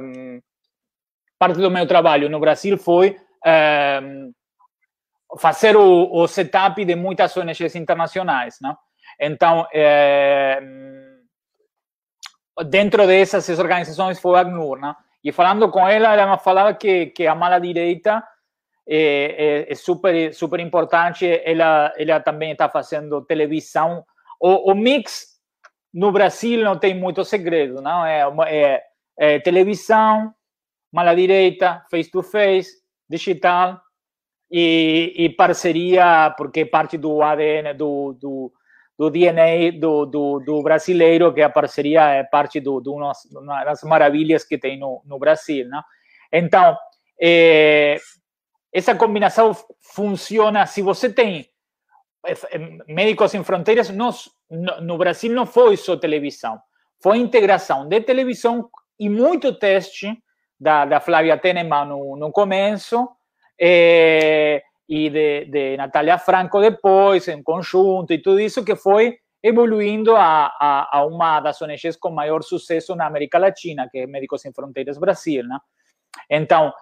um, parte do meu trabalho no Brasil foi um, fazer o, o, setup de muitas ONGs internacionais, não? Então, é, dentro dessas organizações foi a ACNUR? E falando com ela, ela me falava que, que a mala direita é, é, é super, super importante. Ela, ela também está fazendo televisão o, o mix no Brasil não tem muito segredo, não é, é, é televisão, mala direita, face to face, digital e, e, parceria, porque é parte do ADN, do, do, do DNA do, do, do, brasileiro, que a parceria é parte do, do uma das maravilhas que tem no, no Brasil. Não? Então, é, essa combinação funciona se você tem Médicos Sem Fronteiras, no, no Brasil não foi só televisão, foi integração de televisão e muito teste da, da Flávia Teneman no, no começo e de, de Natália Franco depois, em conjunto, e tudo isso que foi evoluindo a, a, a, uma das ONGs com maior sucesso na América Latina, que é Médicos Sem Fronteiras Brasil. Né? Então,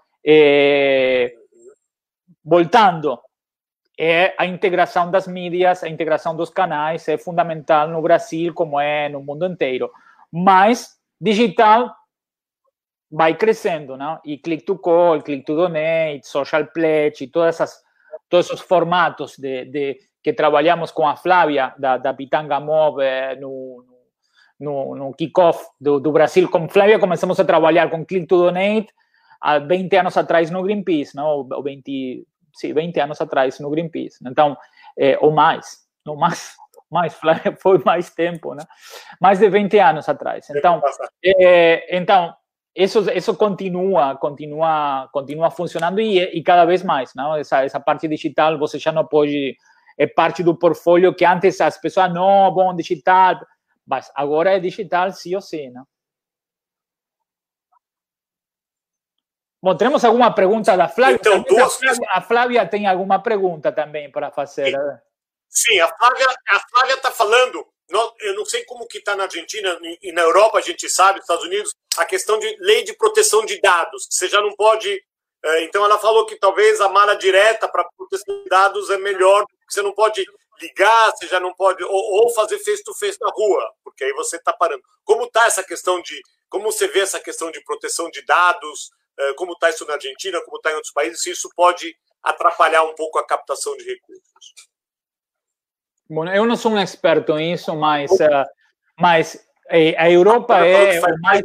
voltando é a integração das mídias, a integração dos canais é fundamental no Brasil, como é no mundo inteiro. Mas digital vai crescendo, não? E click to call, click to donate, social pledge, todas essas, todos esses formatos de, de que trabalhamos com a Flávia da, da Pitanga Mob eh, no, no, no kickoff do, do Brasil. Com Flávia começamos a trabalhar com click to donate há 20 anos atrás no Greenpeace, não? Ou 20, sim, 20 anos atrás no Greenpeace. Então, é, ou mais, não mais, mais, foi mais tempo, né? Mais de 20 anos atrás. Então, é, então isso, isso continua, continua, continua funcionando e, e cada vez mais, não? Essa, essa parte digital você já não pode é parte do portfólio que antes as pessoas não, bom, digital, mas agora é digital sim ou sim, não? Bom, temos alguma pergunta da Flávia? Então, duas... a, Flávia a Flávia tem alguma pergunta também para fazer. Sim, a Flávia a Flávia está falando. Eu não sei como que está na Argentina e na Europa a gente sabe, Estados Unidos, a questão de lei de proteção de dados. Você já não pode. É, então ela falou que talvez a mala direta para proteção de dados é melhor, porque você não pode ligar, você já não pode ou, fazer face to face na rua, porque aí você está parando. Como está essa questão de como você vê essa questão de proteção de dados? Eh, como está isso na Argentina, como está em outros países, se isso pode atrapalhar um pouco a captação de recursos. Bom, eu não sou um experto nisso, mas, uh, mas eh, a Europa é o mais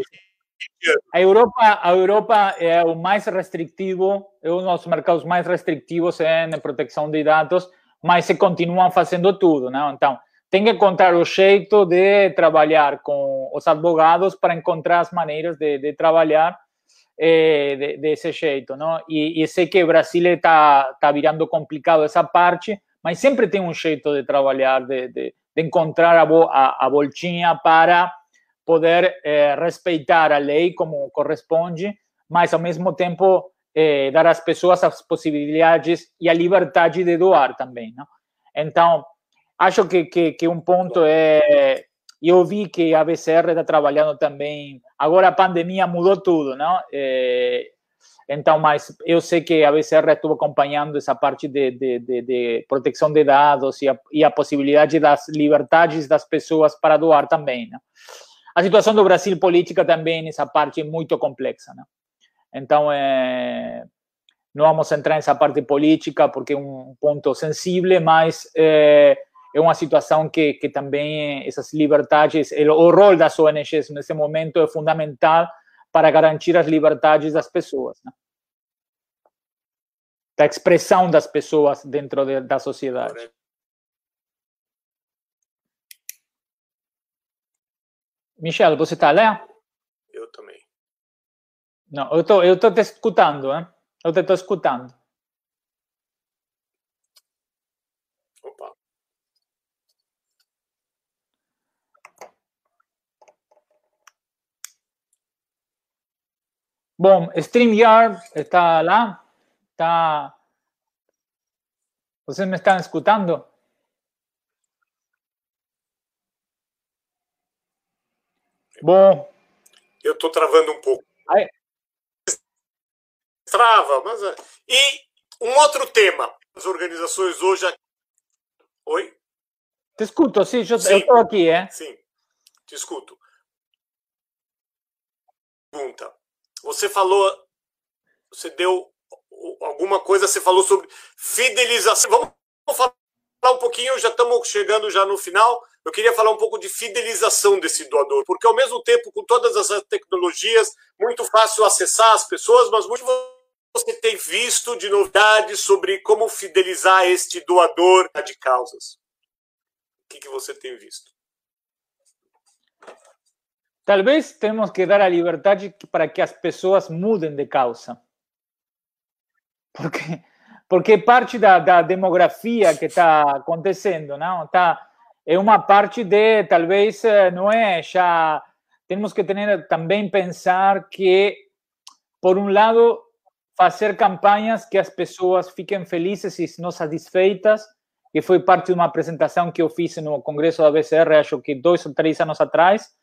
a Europa, a Europa é o mais restritivo, é um dos mercados mais restritivos em proteção de dados, mas se continuam fazendo tudo, não? Então, tem que encontrar o jeito de trabalhar com os advogados para encontrar as maneiras de, de trabalhar eh, de, desse jeito, não? E, e sei que Brasil está tá virando complicado essa parte, mas sempre tem um jeito de trabalhar, de, de, de encontrar a, a, a, voltinha para poder eh, respeitar a lei como corresponde, mas ao mesmo tempo eh, dar às pessoas as possibilidades e a liberdade de doar também, não? Então, acho que, que, que um ponto é e eu vi que a BCR está trabalhando também. Agora a pandemia mudou tudo, não? É, então, mas eu sei que a BCR estuvo acompanhando essa parte de, de, de, de proteção de dados e a, e a, possibilidade das liberdades das pessoas para doar também. Não? A situação do Brasil política também, essa parte é muito complexa. Não? Então, é, não vamos entrar nessa parte política porque é um ponto sensível, mas é, é uma situação que, que também essas liberdades, o rol das ONGs nesse momento é fundamental para garantir as liberdades das pessoas, né? da expressão das pessoas dentro de, da sociedade. Michel, você está lá? Eu também. Não, eu tô, estou te escutando, hein? eu te estou escutando. Bom, StreamYard está lá. Está. Vocês me estão escutando? Bom. Eu estou travando um pouco. Aí. Trava, mas. É. E um outro tema. As organizações hoje. Oi? Te escuto, sim, eu estou aqui, é? Sim, te escuto. Pergunta. Você falou, você deu alguma coisa, você falou sobre fidelização. Vamos falar um pouquinho, já estamos chegando já no final. Eu queria falar um pouco de fidelização desse doador, porque ao mesmo tempo, com todas essas tecnologias, muito fácil acessar as pessoas, mas muito você tem visto de novidades sobre como fidelizar este doador de causas? O que, que você tem visto? Tal vez temos que dar a liberdade para que as pessoas mudem de causa. Porque, porque parte da, da demografia que está acontecendo, não? Tá, é uma parte de, talvez, eh, não é já. Temos que ter, também pensar que, por um lado, fazer campanhas que as pessoas fiquem felizes e não satisfeitas, que foi parte de uma apresentação que eu fiz no Congresso da BCR, acho que dois ou três anos atrás,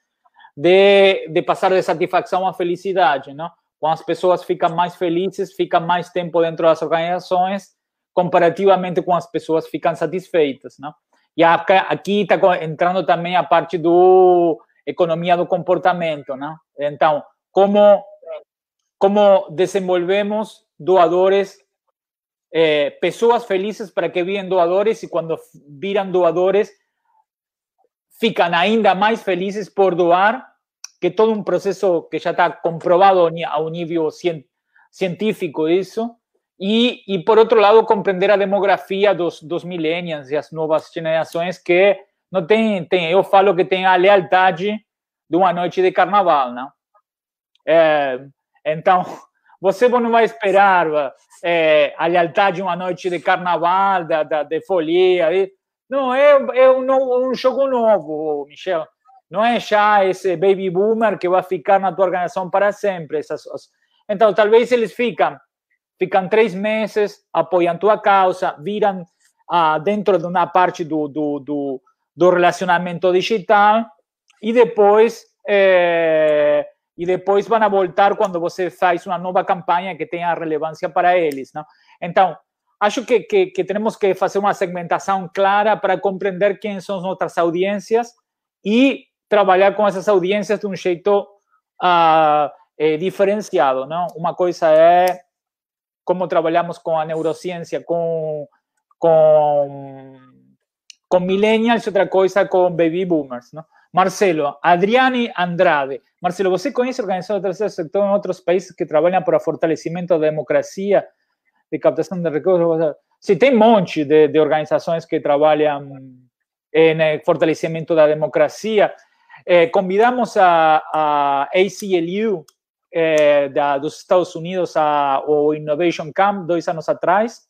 de, de passar de satisfação à felicidade, não? Quando as pessoas ficam mais felizes, ficam mais tempo dentro das organizações, comparativamente com as pessoas ficam satisfeitas, não? E aqui está entrando também a parte do economia do comportamento, né? Então, como como desenvolvemos doadores, eh, pessoas felizes para que virem doadores e quando viram doadores ficam ainda mais felizes por doar, que todo um processo que já está comprovado a um nível científico isso. E, e, por outro lado, compreender a demografia dos, dos millennials e as novas gerações que não tem, tem, eu falo que tem a lealdade de uma noite de carnaval, não? É, então, você não vai esperar é, a lealdade de uma noite de carnaval, da, da, de folia. Não, é, é um, um jogo novo, Michel. Não é já esse baby boomer que vai ficar na tua organização para sempre. Essas, então, talvez eles ficam, ficam três meses, apoiam tua causa, viram ah, dentro de uma parte do, do, do, do relacionamento digital e depois é, e depois vão voltar quando você faz uma nova campanha que tenha relevância para eles. Não? Então, acho que, que, que, temos que fazer uma segmentação clara para compreender quem são nossas audiências e trabalhar com essas audiências de um jeito é, diferenciado. Não? Uma coisa é como trabalhamos com a neurociência, com, com, com millennials, outra coisa com baby boomers. Não? Marcelo, Adriani Andrade. Marcelo, você conhece organizações do terceiro setor em outros países que trabalham para fortalecimento da democracia, de captação de recursos? Tem um monte de, de organizações que trabalham em fortalecimento da democracia. Eh, convidamos a, a ACLU eh, da, dos Estados Unidos ao Innovation Camp dois anos atrás.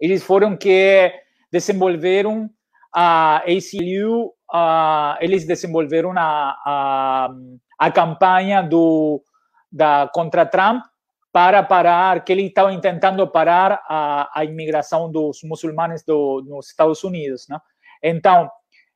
Eles foram que desenvolveram a ACLU uh, eles desenvolveram a, a, a campanha do, da, contra Trump para parar, que ele estava tentando parar a, a imigração dos muçulmanos do, nos Estados Unidos. Né? Então,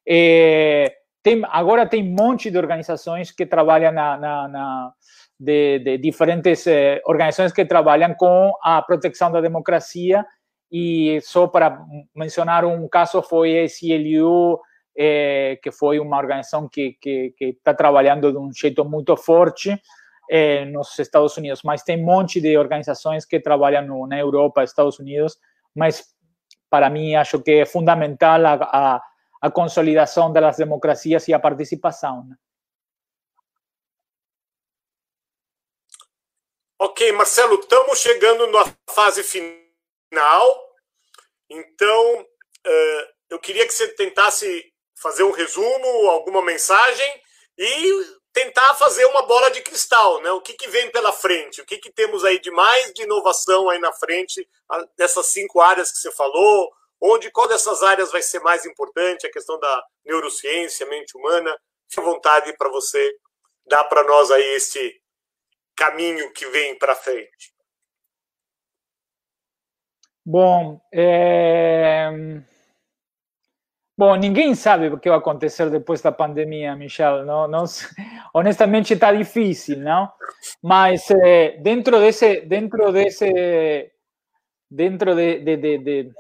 é, tem, agora tem um monte de organizações que trabalham na, na, na de, de, diferentes eh, organizações que trabalham com a proteção da democracia e só para mencionar um caso foi esse CLU é, que foi uma organização que está trabalhando de um jeito muito forte é, nos Estados Unidos, mas tem um monte de organizações que trabalham no, na Europa, Estados Unidos, mas para mim acho que é fundamental a, a, a consolidação das democracias e a participação. Ok, Marcelo, estamos chegando na fase final, então uh, eu queria que você tentasse fazer um resumo, alguma mensagem e tentar fazer uma bola de cristal, né? O que, que vem pela frente? O que, que temos aí de mais de inovação aí na frente dessas cinco áreas que você falou? Onde qual dessas áreas vai ser mais importante? A questão da neurociência, mente humana. Fique à vontade para você dar para nós aí esse caminho que vem para frente. Bom, é... Bom, ninguém sabe o que vai acontecer depois da pandemia, Michel. Não, não, honestamente está difícil, não? Mas eh, dentro desse, dentro desse, dentro de, de, de, de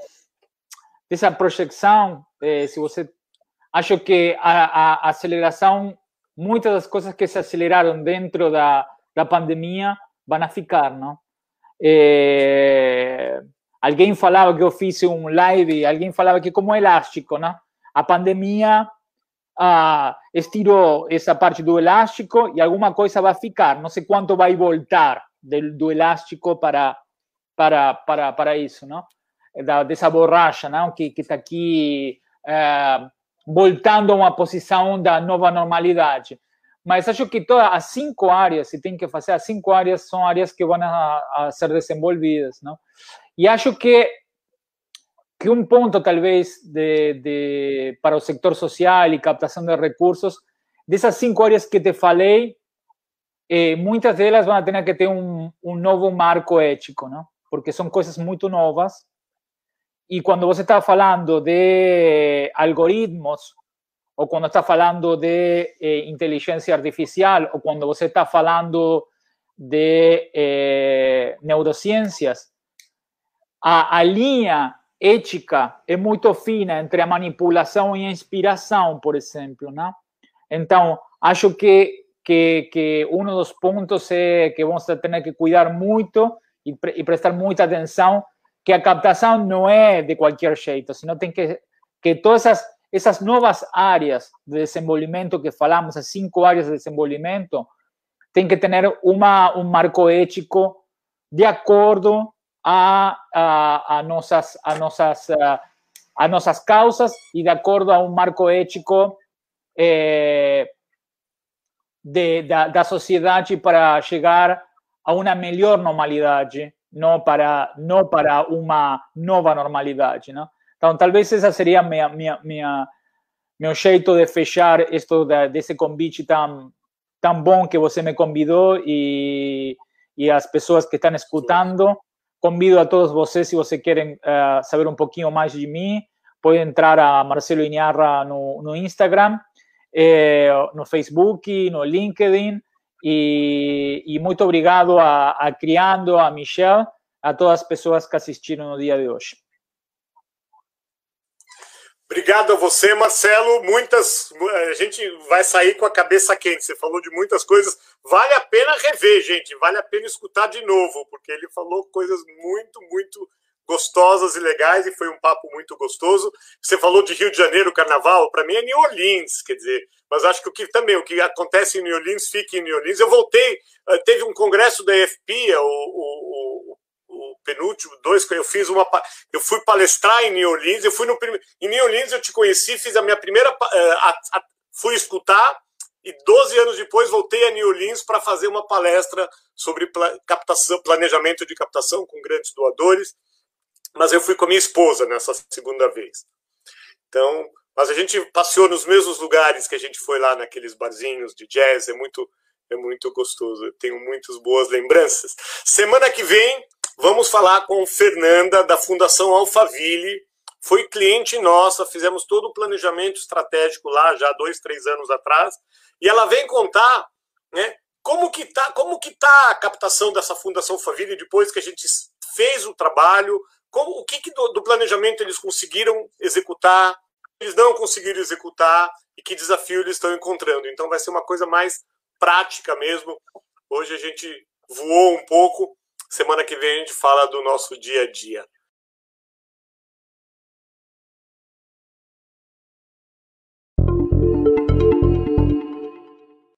dessa projeção, eh, se você acho que a, a, aceleração, muitas das coisas que se aceleraram dentro da, da pandemia vão ficar, não? Eh, alguém falava que eu fiz um live, alguém falava que como elástico, não? A pandemia ah, estirou essa parte do elástico e alguma coisa vai ficar. Não sei quanto vai voltar do, do elástico para, para, para, para isso, não? Da, dessa borracha não? que está aqui é, voltando a uma posição da nova normalidade. Mas acho que todas as cinco áreas, se tem que fazer, as cinco áreas são áreas que vão a, a ser desenvolvidas. Não? E acho que que um ponto, talvez, de, de, para o sector social e captação de recursos, dessas cinco áreas que te falei, eh, muitas delas vão ter que ter um, um novo marco ético, não? porque são coisas muito novas. E quando você está falando de algoritmos, ou quando está falando de eh, inteligência artificial, ou quando você está falando de eh, neurociências, a, a linha ética é muito fina entre a manipulação e a inspiração, por exemplo, não? Então, acho que, que, que um dos pontos é que vamos ter que cuidar muito e, e prestar muita atenção que a captação não é de qualquer jeito, senão tem que que todas essas, essas novas áreas de desenvolvimento que falamos, as cinco áreas de desenvolvimento, tem que ter uma, um marco ético de acordo a, a, a, nossas, a, nossas, a, a nossas causas e de acordo a um marco ético eh, de, da, da sociedade para chegar a uma melhor normalidade, não para, não para uma nova normalidade. Não? Então, talvez essa seria minha, minha, minha, meu jeito de fechar isto desse convite tão, tão bom que você me convidou e, e as pessoas que estão escutando. Convido a todos vocês, se vocês querem uh, saber um pouquinho mais de mim, podem entrar a Marcelo Inharra no, no Instagram, eh, no Facebook, no LinkedIn. E, e muito obrigado a, a Criando, a Michelle, a todas as pessoas que assistiram no dia de hoje. Obrigado a você, Marcelo. Muitas. A gente vai sair com a cabeça quente. Você falou de muitas coisas. Vale a pena rever, gente. Vale a pena escutar de novo, porque ele falou coisas muito, muito gostosas e legais e foi um papo muito gostoso. Você falou de Rio de Janeiro, Carnaval. Para mim é New Orleans, quer dizer. Mas acho que o que também o que acontece em New Orleans fica em New Orleans. Eu voltei. Eh, teve um congresso da EFP, o, o, o penúltimo, dois, eu fiz uma. Eu fui palestrar em New Orleans, eu fui no Em New Orleans eu te conheci, fiz a minha primeira. Uh, a, a, fui escutar e 12 anos depois voltei a New Orleans para fazer uma palestra sobre pla, captação, planejamento de captação com grandes doadores. Mas eu fui com a minha esposa nessa segunda vez. Então, mas a gente passeou nos mesmos lugares que a gente foi lá naqueles barzinhos de jazz, é muito é muito gostoso. Eu tenho muitas boas lembranças. Semana que vem Vamos falar com Fernanda, da Fundação Alphaville. Foi cliente nossa, fizemos todo o planejamento estratégico lá já dois, três anos atrás. E ela vem contar né, como que está como que tá a captação dessa Fundação Alphaville depois que a gente fez o trabalho, como, o que, que do, do planejamento eles conseguiram executar, eles não conseguiram executar e que desafio eles estão encontrando. Então vai ser uma coisa mais prática mesmo. Hoje a gente voou um pouco Semana que vem a gente fala do nosso dia a dia.